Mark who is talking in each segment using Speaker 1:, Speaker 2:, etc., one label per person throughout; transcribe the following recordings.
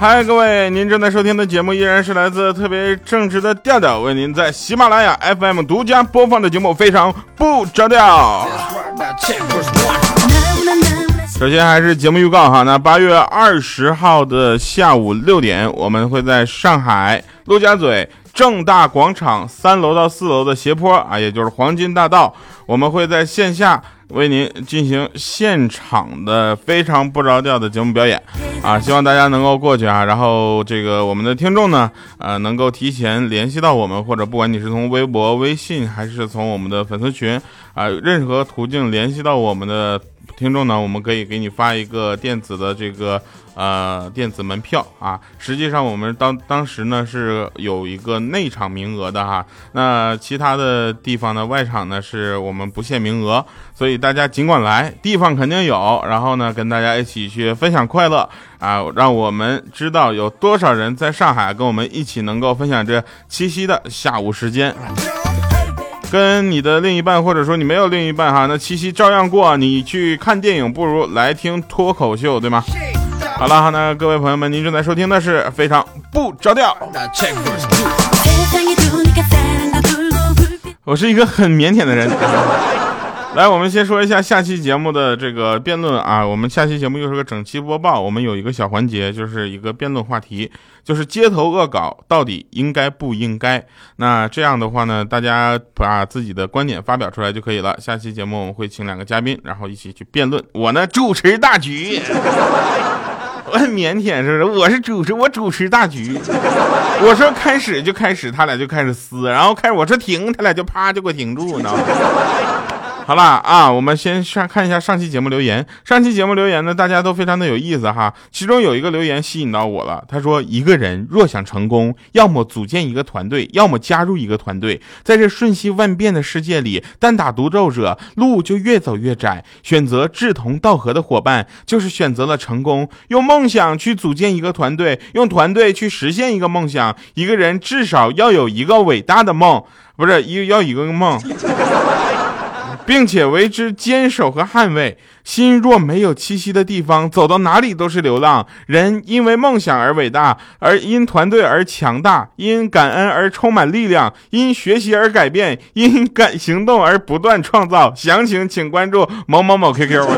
Speaker 1: 嗨，各位，您正在收听的节目依然是来自特别正直的调调为您在喜马拉雅 FM 独家播放的节目，非常不着调。首先还是节目预告哈，那八月二十号的下午六点，我们会在上海陆家嘴正大广场三楼到四楼的斜坡啊，也就是黄金大道，我们会在线下为您进行现场的非常不着调的节目表演啊，希望大家能够过去啊。然后这个我们的听众呢，呃，能够提前联系到我们，或者不管你是从微博、微信，还是从我们的粉丝群啊，任何途径联系到我们的。听众呢，我们可以给你发一个电子的这个呃电子门票啊。实际上我们当当时呢是有一个内场名额的哈，那其他的地方呢外场呢是我们不限名额，所以大家尽管来，地方肯定有。然后呢跟大家一起去分享快乐啊，让我们知道有多少人在上海跟我们一起能够分享这七夕的下午时间。跟你的另一半，或者说你没有另一半哈，那七夕照样过。你去看电影不如来听脱口秀，对吗？好了哈，那各位朋友们，您正在收听的是非常不着调。我是一个很腼腆的人。来，我们先说一下下期节目的这个辩论啊。我们下期节目又是个整期播报，我们有一个小环节，就是一个辩论话题，就是街头恶搞到底应该不应该。那这样的话呢，大家把自己的观点发表出来就可以了。下期节目我们会请两个嘉宾，然后一起去辩论。我呢主持大局，我很腼腆是不是？我是主持，我主持大局。我说开始就开始，他俩就开始撕，然后开始我说停，他俩就啪就给我停住，你知道吗？好啦啊，我们先上看一下上期节目留言。上期节目留言呢，大家都非常的有意思哈。其中有一个留言吸引到我了，他说：“一个人若想成功，要么组建一个团队，要么加入一个团队。在这瞬息万变的世界里，单打独斗者路就越走越窄。选择志同道合的伙伴，就是选择了成功。用梦想去组建一个团队，用团队去实现一个梦想。一个人至少要有一个伟大的梦，不是一要一个梦。”并且为之坚守和捍卫。心若没有栖息的地方，走到哪里都是流浪。人因为梦想而伟大，而因团队而强大，因感恩而充满力量，因学习而改变，因感行动而不断创造。详情请关注某某某 QQ。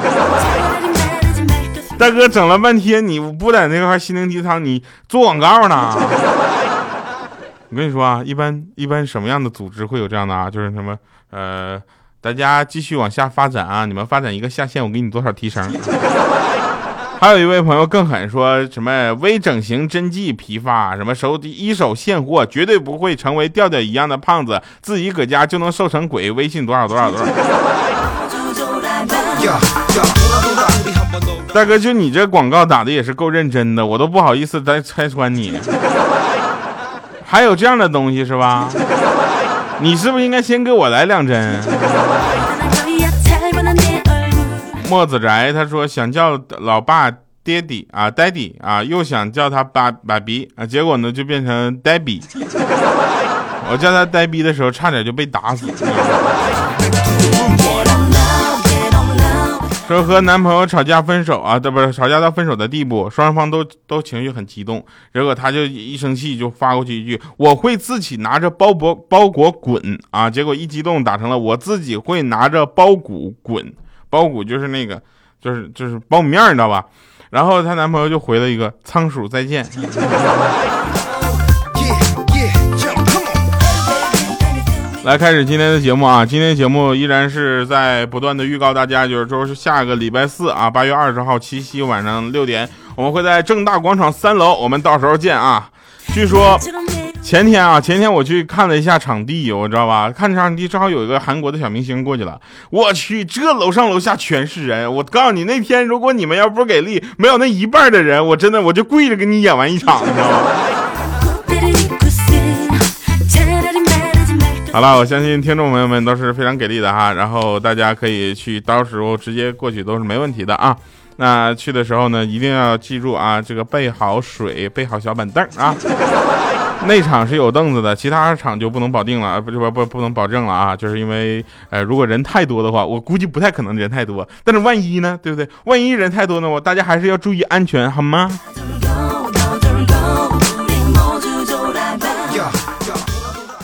Speaker 1: 大哥，整了半天你不在那块心灵鸡汤，你做广告呢？我跟你说啊，一般一般什么样的组织会有这样的啊？就是什么呃。大家继续往下发展啊！你们发展一个下线，我给你多少提成？还有一位朋友更狠，说什么微整形真迹批发，什么手一手现货，绝对不会成为调调一样的胖子，自己搁家就能瘦成鬼。微信多少多少多少？大哥，就你这广告打的也是够认真的，我都不好意思再拆穿你。还有这样的东西是吧？你是不是应该先给我来两针？墨子宅他说想叫老爸爹地啊呆地啊，又想叫他爸爸比啊，结果呢就变成呆比。我叫他呆逼的时候，差点就被打死。说和男朋友吵架分手啊，这不是吵架到分手的地步，双方都都情绪很激动，结果他就一生气就发过去一句我会自己拿着包裹包裹滚啊，结果一激动打成了我自己会拿着包谷滚，包谷就是那个就是就是苞米面你知道吧？然后她男朋友就回了一个仓鼠再见。来开始今天的节目啊！今天节目依然是在不断的预告大家，就是说是下个礼拜四啊，八月二十号七夕晚上六点，我们会在正大广场三楼，我们到时候见啊！据说前天啊，前天我去看了一下场地，我知道吧？看场地正好有一个韩国的小明星过去了，我去，这楼上楼下全是人！我告诉你，那天如果你们要不给力，没有那一半的人，我真的我就跪着给你演完一场，你知道吗？好了，我相信听众朋友们都是非常给力的哈，然后大家可以去，到时候直接过去都是没问题的啊。那去的时候呢，一定要记住啊，这个备好水，备好小板凳啊。内场是有凳子的，其他场就不能保定了，不不不不能保证了啊，就是因为呃，如果人太多的话，我估计不太可能人太多，但是万一呢，对不对？万一人太多呢，我大家还是要注意安全，好吗？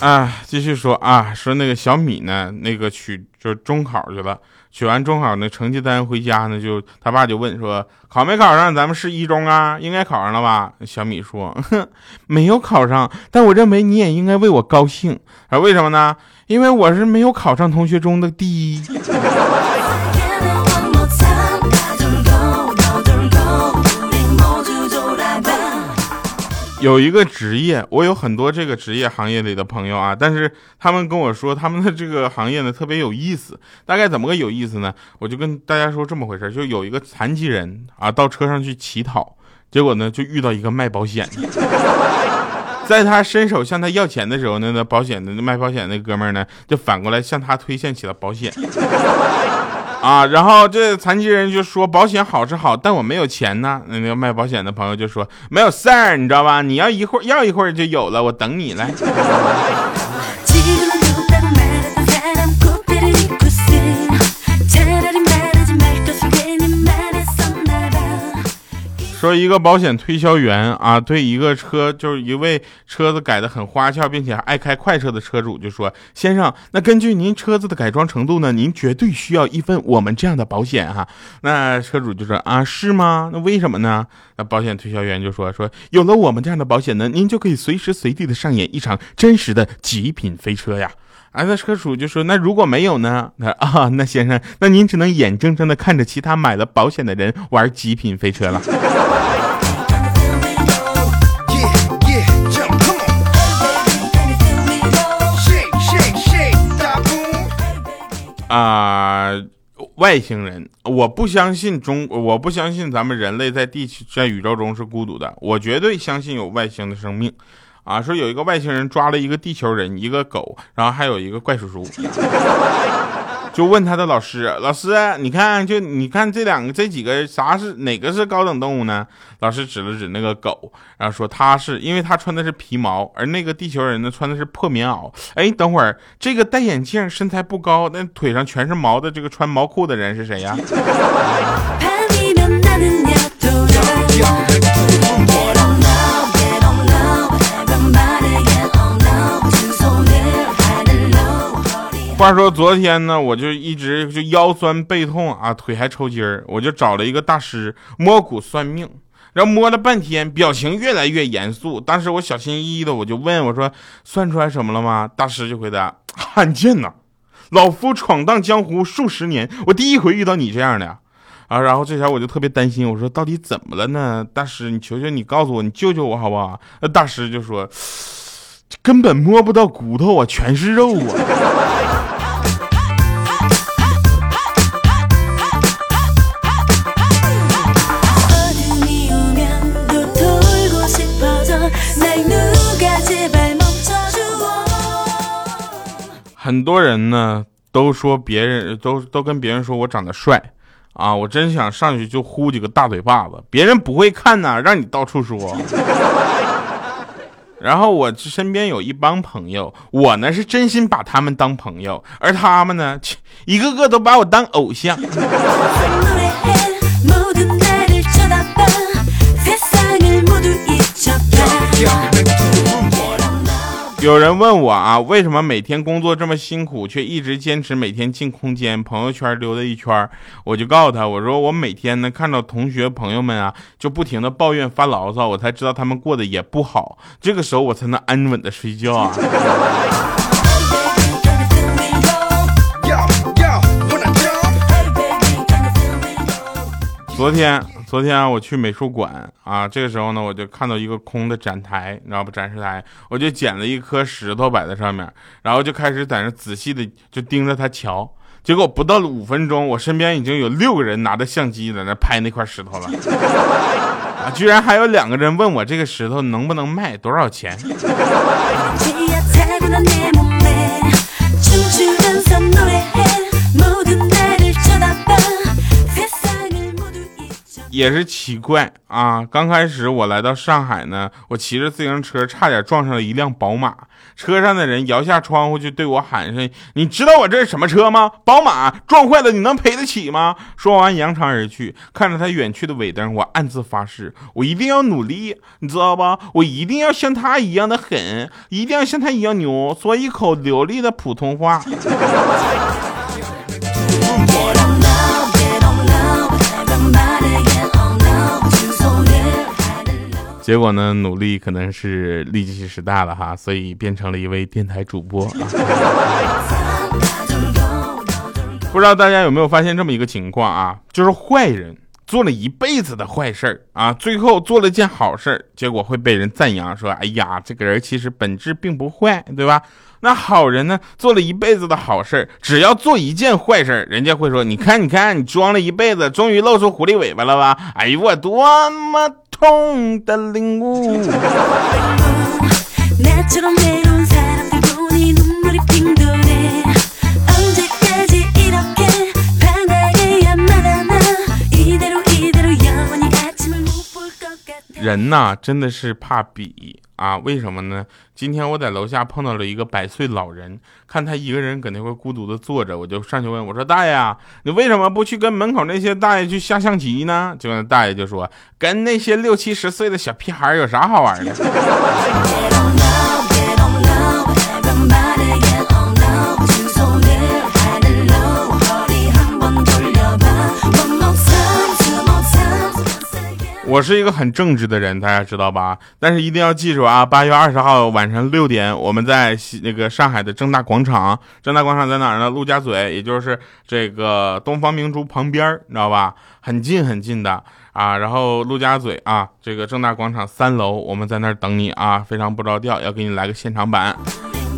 Speaker 1: 啊，继续说啊，说那个小米呢，那个取就是中考去了，取完中考那成绩单回家呢，就他爸就问说考没考上咱们市一中啊？应该考上了吧？小米说哼，没有考上，但我认为你也应该为我高兴啊？为什么呢？因为我是没有考上同学中的第一。有一个职业，我有很多这个职业行业里的朋友啊，但是他们跟我说他们的这个行业呢特别有意思，大概怎么个有意思呢？我就跟大家说这么回事，就有一个残疾人啊到车上去乞讨，结果呢就遇到一个卖保险的，在他伸手向他要钱的时候呢，那保险的卖保险那哥们呢就反过来向他推荐起了保险。啊，然后这残疾人就说保险好是好，但我没有钱呢。那个卖保险的朋友就说没有事儿，你知道吧？你要一会儿要一会儿就有了，我等你来。说一个保险推销员啊，对一个车就是一位车子改的很花俏，并且爱开快车的车主就说：“先生，那根据您车子的改装程度呢，您绝对需要一份我们这样的保险哈。”那车主就说：“啊，是吗？那为什么呢？”那保险推销员就说：“说有了我们这样的保险呢，您就可以随时随地的上演一场真实的极品飞车呀。”啊，那车主就说：“那如果没有呢？那啊，那先生，那您只能眼睁睁的看着其他买了保险的人玩极品飞车了。”啊，外星人，我不相信中，我不相信咱们人类在地球在宇宙中是孤独的，我绝对相信有外星的生命。啊，说有一个外星人抓了一个地球人，一个狗，然后还有一个怪叔叔，就问他的老师：“老师，你看，就你看这两个这几个啥是哪个是高等动物呢？”老师指了指那个狗，然后说：“他是因为他穿的是皮毛，而那个地球人呢穿的是破棉袄。”哎，等会儿这个戴眼镜、身材不高、那腿上全是毛的这个穿毛裤的人是谁呀？话说昨天呢，我就一直就腰酸背痛啊，腿还抽筋儿，我就找了一个大师摸骨算命，然后摸了半天，表情越来越严肃。当时我小心翼翼的，我就问我说：“算出来什么了吗？”大师就回答：“罕见呐，老夫闯荡江湖数十年，我第一回遇到你这样的啊。”然后这下我就特别担心，我说：“到底怎么了呢？大师，你求求你告诉我，你救救我好不好？”那大师就说：“ 根本摸不到骨头啊，全是肉啊。”很多人呢都说别人都都跟别人说我长得帅啊，我真想上去就呼几个大嘴巴子。别人不会看呐，让你到处说。然后我身边有一帮朋友，我呢是真心把他们当朋友，而他们呢，一个个都把我当偶像。有人问我啊，为什么每天工作这么辛苦，却一直坚持每天进空间朋友圈溜达一圈？我就告诉他，我说我每天呢看到同学朋友们啊，就不停的抱怨发牢骚，我才知道他们过得也不好，这个时候我才能安稳的睡觉啊。昨天。昨天啊，我去美术馆啊，这个时候呢，我就看到一个空的展台，你知道不？展示台，我就捡了一颗石头摆在上面，然后就开始在那仔细的就盯着它瞧。结果不到五分钟，我身边已经有六个人拿着相机在那拍那块石头了，啊，居然还有两个人问我这个石头能不能卖，多少钱？也是奇怪啊！刚开始我来到上海呢，我骑着自行车差点撞上了一辆宝马，车上的人摇下窗户就对我喊声：“你知道我这是什么车吗？宝马撞坏了你能赔得起吗？”说完扬长而去。看着他远去的尾灯，我暗自发誓，我一定要努力，你知道吧？我一定要像他一样的狠，一定要像他一样牛，说一口流利的普通话。结果呢，努力可能是力气使大了哈，所以变成了一位电台主播。不知道大家有没有发现这么一个情况啊？就是坏人做了一辈子的坏事儿啊，最后做了件好事儿，结果会被人赞扬说：“哎呀，这个人其实本质并不坏，对吧？”那好人呢，做了一辈子的好事儿，只要做一件坏事儿，人家会说：“你看，你看，你装了一辈子，终于露出狐狸尾巴了吧？”哎呦，我多么！痛的领悟。人呐，真的是怕比。啊，为什么呢？今天我在楼下碰到了一个百岁老人，看他一个人搁那块孤独的坐着，我就上去问我说：“大爷，你为什么不去跟门口那些大爷去下象棋呢？”结果那大爷就说：“跟那些六七十岁的小屁孩有啥好玩的？” 我是一个很正直的人，大家知道吧？但是一定要记住啊！八月二十号晚上六点，我们在那个上海的正大广场。正大广场在哪儿呢？陆家嘴，也就是这个东方明珠旁边，你知道吧？很近很近的啊。然后陆家嘴啊，这个正大广场三楼，我们在那儿等你啊，非常不着调，要给你来个现场版。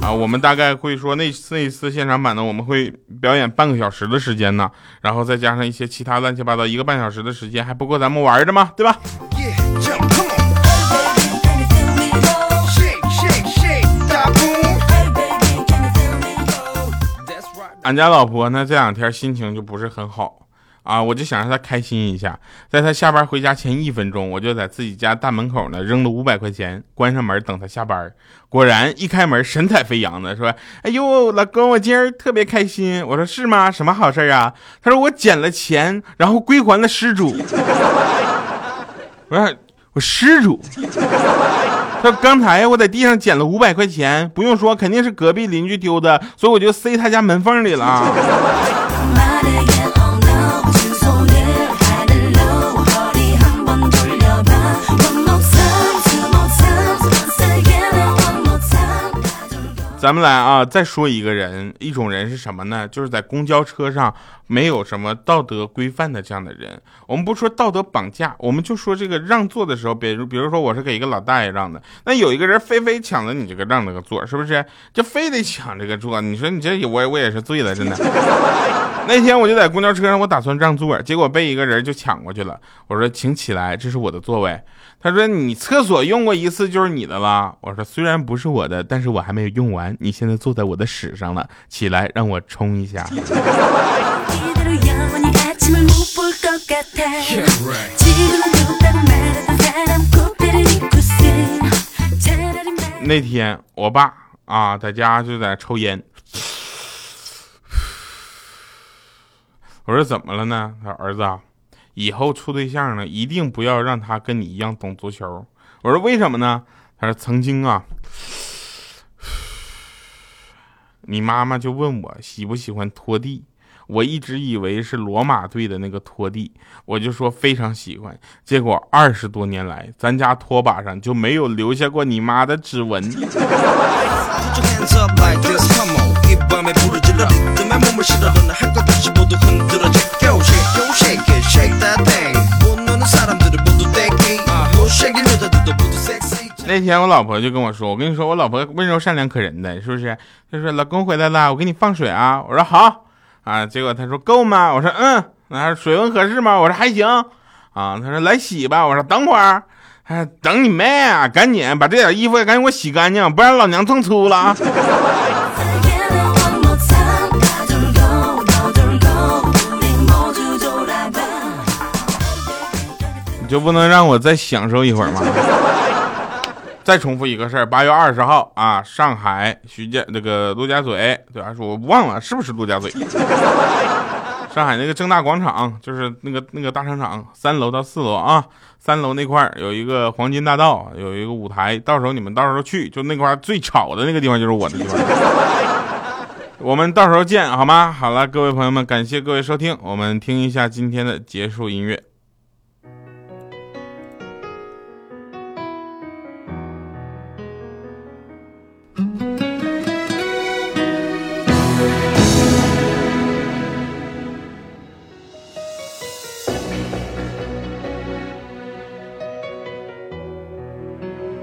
Speaker 1: 啊，我们大概会说那那一次现场版呢，我们会表演半个小时的时间呢，然后再加上一些其他乱七八糟，一个半小时的时间还不够咱们玩的吗？对吧？俺家老婆呢这两天心情就不是很好。啊，我就想让他开心一下，在他下班回家前一分钟，我就在自己家大门口呢扔了五百块钱，关上门等他下班。果然一开门，神采飞扬的说：“哎呦，老公，我今儿特别开心。”我说：“是吗？什么好事啊？”他说：“我捡了钱，然后归还了失主。”我说：“我失主。”他说：“刚才我在地上捡了五百块钱，不用说，肯定是隔壁邻居丢的，所以我就塞他家门缝里了。” 咱们来啊，再说一个人，一种人是什么呢？就是在公交车上没有什么道德规范的这样的人。我们不说道德绑架，我们就说这个让座的时候，比如比如说我是给一个老大爷让的，那有一个人非非抢了你这个让那个座，是不是？就非得抢这个座？你说你这我我也是醉了，真的。那天我就在公交车上，我打算让座，结果被一个人就抢过去了。我说请起来，这是我的座位。他说：“你厕所用过一次就是你的了。”我说：“虽然不是我的，但是我还没有用完。你现在坐在我的屎上了，起来让我冲一下。”那天我爸啊在家就在抽烟。我说：“怎么了呢？”他说：“儿子。”以后处对象呢，一定不要让他跟你一样懂足球。我说为什么呢？他说曾经啊，你妈妈就问我喜不喜欢拖地，我一直以为是罗马队的那个拖地，我就说非常喜欢。结果二十多年来，咱家拖把上就没有留下过你妈的指纹。那天我老婆就跟我说：“我跟你说，我老婆温柔善良可人的，是不是？”她说：“老公回来了，我给你放水啊。”我说：“好。”啊，结果他说：“够吗？”我说：“嗯。”那水温合适吗？我说：“还行。”啊，他说：“来洗吧。”我说：“等会儿。”哎，等你妹啊！赶紧把这点衣服赶紧给我洗干净，不然老娘蹭粗了啊！就不能让我再享受一会儿吗？再重复一个事儿，八月二十号啊，上海徐家那个陆家嘴，对吧？我忘了是不是陆家嘴？上海那个正大广场，就是那个那个大商场，三楼到四楼啊，三楼那块有一个黄金大道，有一个舞台，到时候你们到时候去，就那块最吵的那个地方就是我的地方。我们到时候见，好吗？好了，各位朋友们，感谢各位收听，我们听一下今天的结束音乐。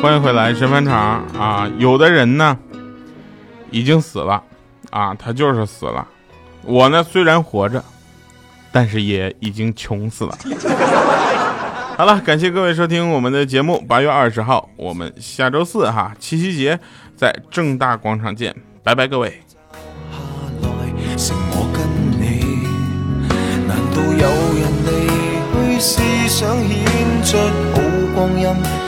Speaker 1: 欢迎回来，神返场啊！有的人呢，已经死了啊，他就是死了。我呢，虽然活着，但是也已经穷死了。好了，感谢各位收听我们的节目。八月二十号，我们下周四哈，七夕节在正大广场见，拜拜，各位。
Speaker 2: 我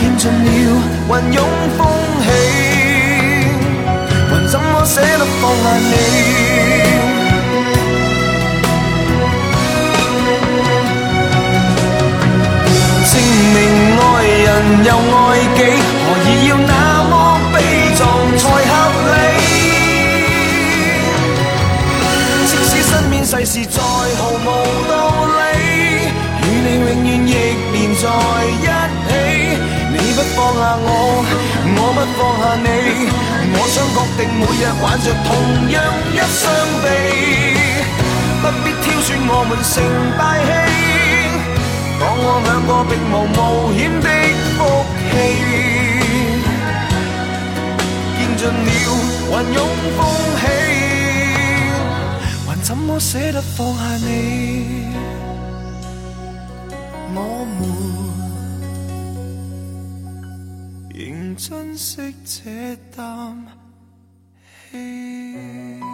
Speaker 2: 见尽了云涌风起，还怎么舍得放下你？证明爱人又爱己，何以要那么悲壮才合理？即使身边世事想确定每日挽着同样一双臂，不必挑选我们成大器。当我两个并无冒险的福气，见尽了云涌风起，还怎么舍得放下你？我们仍。珍惜这啖。Hey.